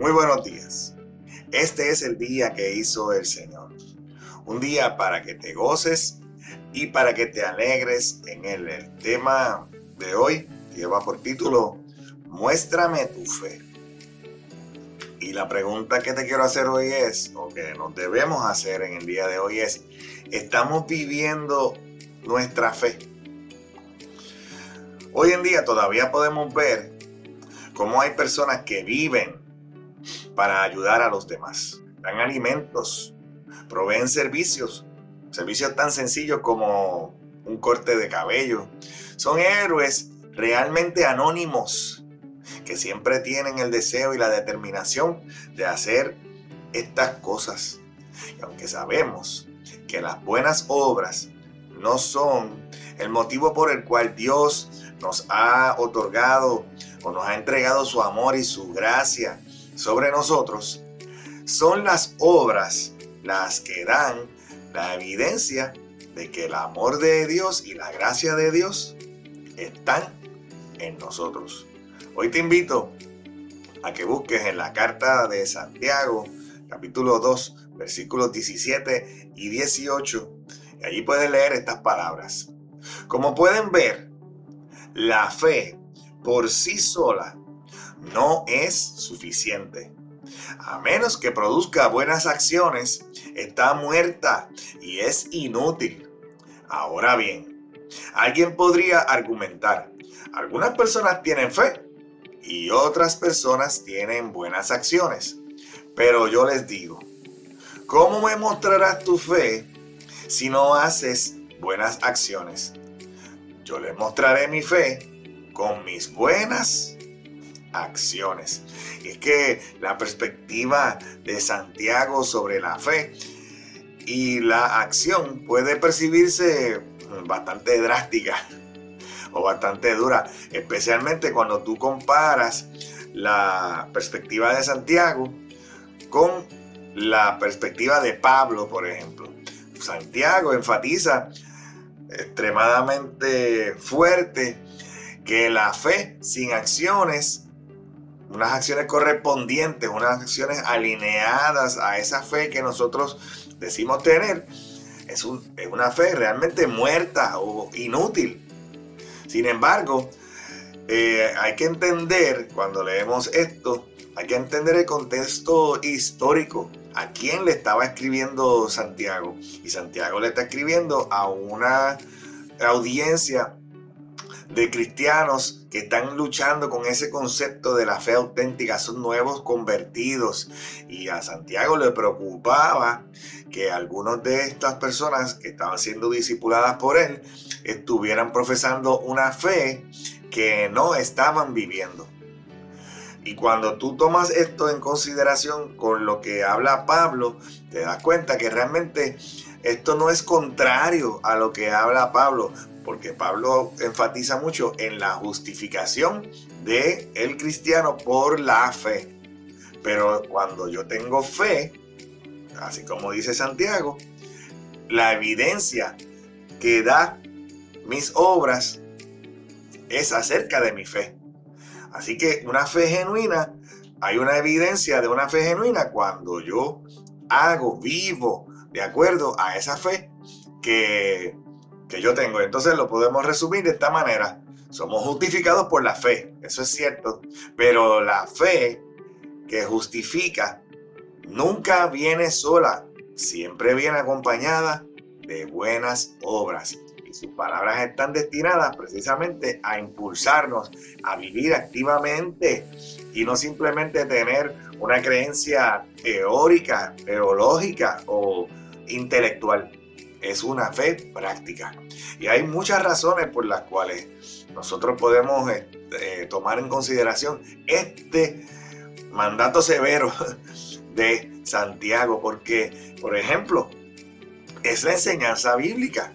Muy buenos días. Este es el día que hizo el Señor. Un día para que te goces y para que te alegres en él. El tema de hoy lleva por título Muéstrame tu fe. Y la pregunta que te quiero hacer hoy es, o que nos debemos hacer en el día de hoy es, ¿estamos viviendo nuestra fe? Hoy en día todavía podemos ver cómo hay personas que viven para ayudar a los demás. Dan alimentos, proveen servicios, servicios tan sencillos como un corte de cabello. Son héroes realmente anónimos que siempre tienen el deseo y la determinación de hacer estas cosas. Y aunque sabemos que las buenas obras no son el motivo por el cual Dios nos ha otorgado o nos ha entregado su amor y su gracia sobre nosotros, son las obras las que dan la evidencia de que el amor de Dios y la gracia de Dios están en nosotros. Hoy te invito a que busques en la carta de Santiago, capítulo 2, versículos 17 y 18, y allí puedes leer estas palabras. Como pueden ver, la fe por sí sola no es suficiente. A menos que produzca buenas acciones, está muerta y es inútil. Ahora bien, alguien podría argumentar, algunas personas tienen fe y otras personas tienen buenas acciones. Pero yo les digo, ¿cómo me mostrarás tu fe si no haces buenas acciones? Yo les mostraré mi fe con mis buenas acciones. Y es que la perspectiva de Santiago sobre la fe y la acción puede percibirse bastante drástica o bastante dura, especialmente cuando tú comparas la perspectiva de Santiago con la perspectiva de Pablo, por ejemplo. Santiago enfatiza extremadamente fuerte que la fe sin acciones unas acciones correspondientes, unas acciones alineadas a esa fe que nosotros decimos tener, es, una fe realmente muerta o inútil. Sin embargo, eh, hay que entender, cuando leemos esto, hay que entender el contexto histórico. ¿A quién le estaba escribiendo Santiago? Y Santiago le está escribiendo a una audiencia de cristianos que están luchando con ese concepto de la fe auténtica, son nuevos convertidos. Y a Santiago le preocupaba que algunas de estas personas que estaban siendo discipuladas por él estuvieran profesando una fe que no estaban viviendo. Y cuando tú tomas esto en consideración con lo que habla Pablo, te das cuenta que realmente esto no es contrario a lo que habla Pablo porque Pablo enfatiza mucho en la justificación de el cristiano por la fe. Pero cuando yo tengo fe, así como dice Santiago, la evidencia que da mis obras es acerca de mi fe. Así que una fe genuina, hay una evidencia de una fe genuina cuando yo hago, vivo de acuerdo a esa fe que que yo tengo. Entonces lo podemos resumir de esta manera. Somos justificados por la fe, eso es cierto, pero la fe que justifica nunca viene sola, siempre viene acompañada de buenas obras. Y sus palabras están destinadas precisamente a impulsarnos a vivir activamente y no simplemente tener una creencia teórica, teológica o intelectual es una fe práctica. Y hay muchas razones por las cuales nosotros podemos eh, eh, tomar en consideración este mandato severo de Santiago, porque, por ejemplo, es la enseñanza bíblica.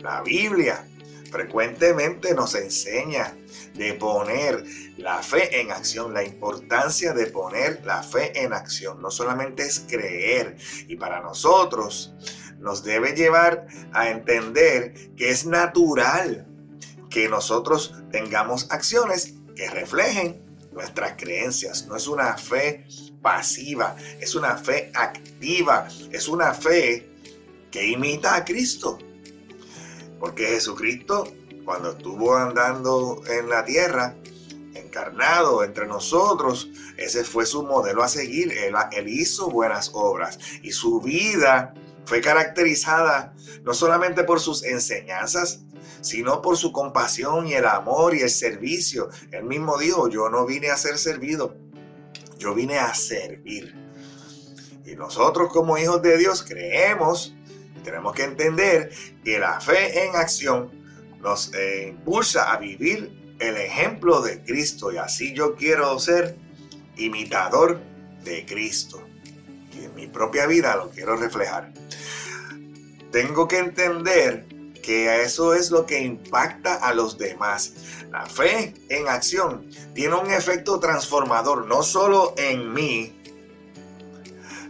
La Biblia frecuentemente nos enseña de poner la fe en acción, la importancia de poner la fe en acción. No solamente es creer, y para nosotros nos debe llevar a entender que es natural que nosotros tengamos acciones que reflejen nuestras creencias. No es una fe pasiva, es una fe activa, es una fe que imita a Cristo. Porque Jesucristo, cuando estuvo andando en la tierra, encarnado entre nosotros, ese fue su modelo a seguir. Él, hizo buenas obras y su vida fue caracterizada no solamente por sus enseñanzas, sino por su compasión y el amor y el servicio. Él mismo dijo, yo no vine a ser servido, yo vine a servir. Y nosotros como hijos de Dios creemos, tenemos que entender que la fe en acción nos eh, impulsa a vivir el ejemplo de Cristo y así yo quiero ser imitador de Cristo. Y en mi propia vida lo quiero reflejar. Tengo que entender que eso es lo que impacta a los demás. La fe en acción tiene un efecto transformador, no solo en mí,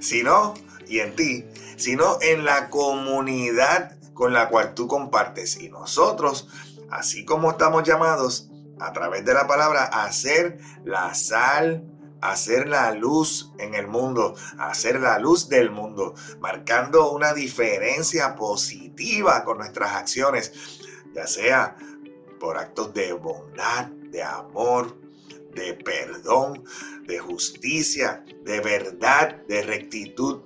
sino y en ti, sino en la comunidad con la cual tú compartes. Y nosotros, así como estamos llamados a través de la palabra a ser la sal hacer la luz en el mundo, hacer la luz del mundo, marcando una diferencia positiva con nuestras acciones, ya sea por actos de bondad, de amor, de perdón, de justicia, de verdad, de rectitud.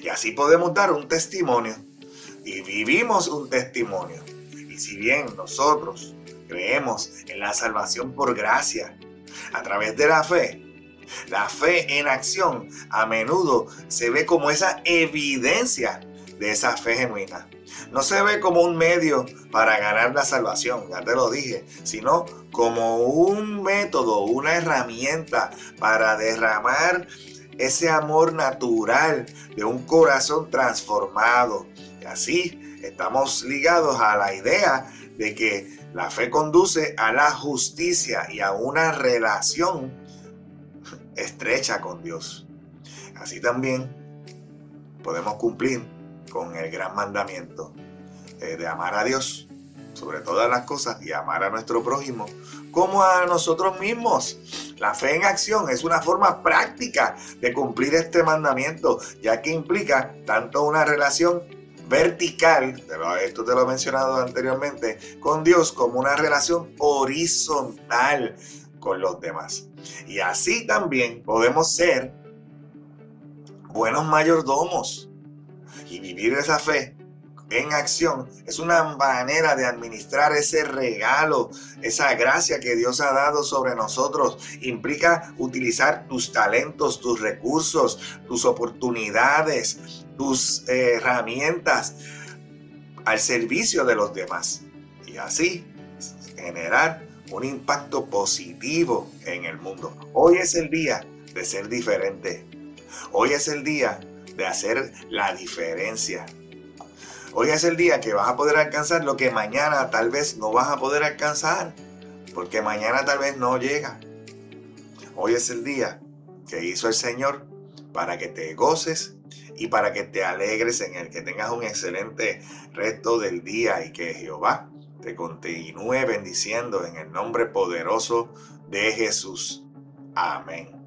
Y así podemos dar un testimonio y vivimos un testimonio. Y si bien nosotros creemos en la salvación por gracia, a través de la fe, la fe en acción a menudo se ve como esa evidencia de esa fe genuina. No se ve como un medio para ganar la salvación, ya te lo dije, sino como un método, una herramienta para derramar ese amor natural de un corazón transformado. Y así estamos ligados a la idea de que la fe conduce a la justicia y a una relación estrecha con Dios. Así también podemos cumplir con el gran mandamiento eh, de amar a Dios sobre todas las cosas y amar a nuestro prójimo como a nosotros mismos. La fe en acción es una forma práctica de cumplir este mandamiento, ya que implica tanto una relación vertical, esto te lo he mencionado anteriormente, con Dios como una relación horizontal con los demás. Y así también podemos ser buenos mayordomos y vivir esa fe en acción es una manera de administrar ese regalo, esa gracia que Dios ha dado sobre nosotros. Implica utilizar tus talentos, tus recursos, tus oportunidades, tus eh, herramientas al servicio de los demás. Y así generar un impacto positivo en el mundo. Hoy es el día de ser diferente. Hoy es el día de hacer la diferencia. Hoy es el día que vas a poder alcanzar lo que mañana tal vez no vas a poder alcanzar. Porque mañana tal vez no llega. Hoy es el día que hizo el Señor para que te goces y para que te alegres en el que tengas un excelente resto del día y que Jehová te continúe bendiciendo en el nombre poderoso de Jesús. Amén.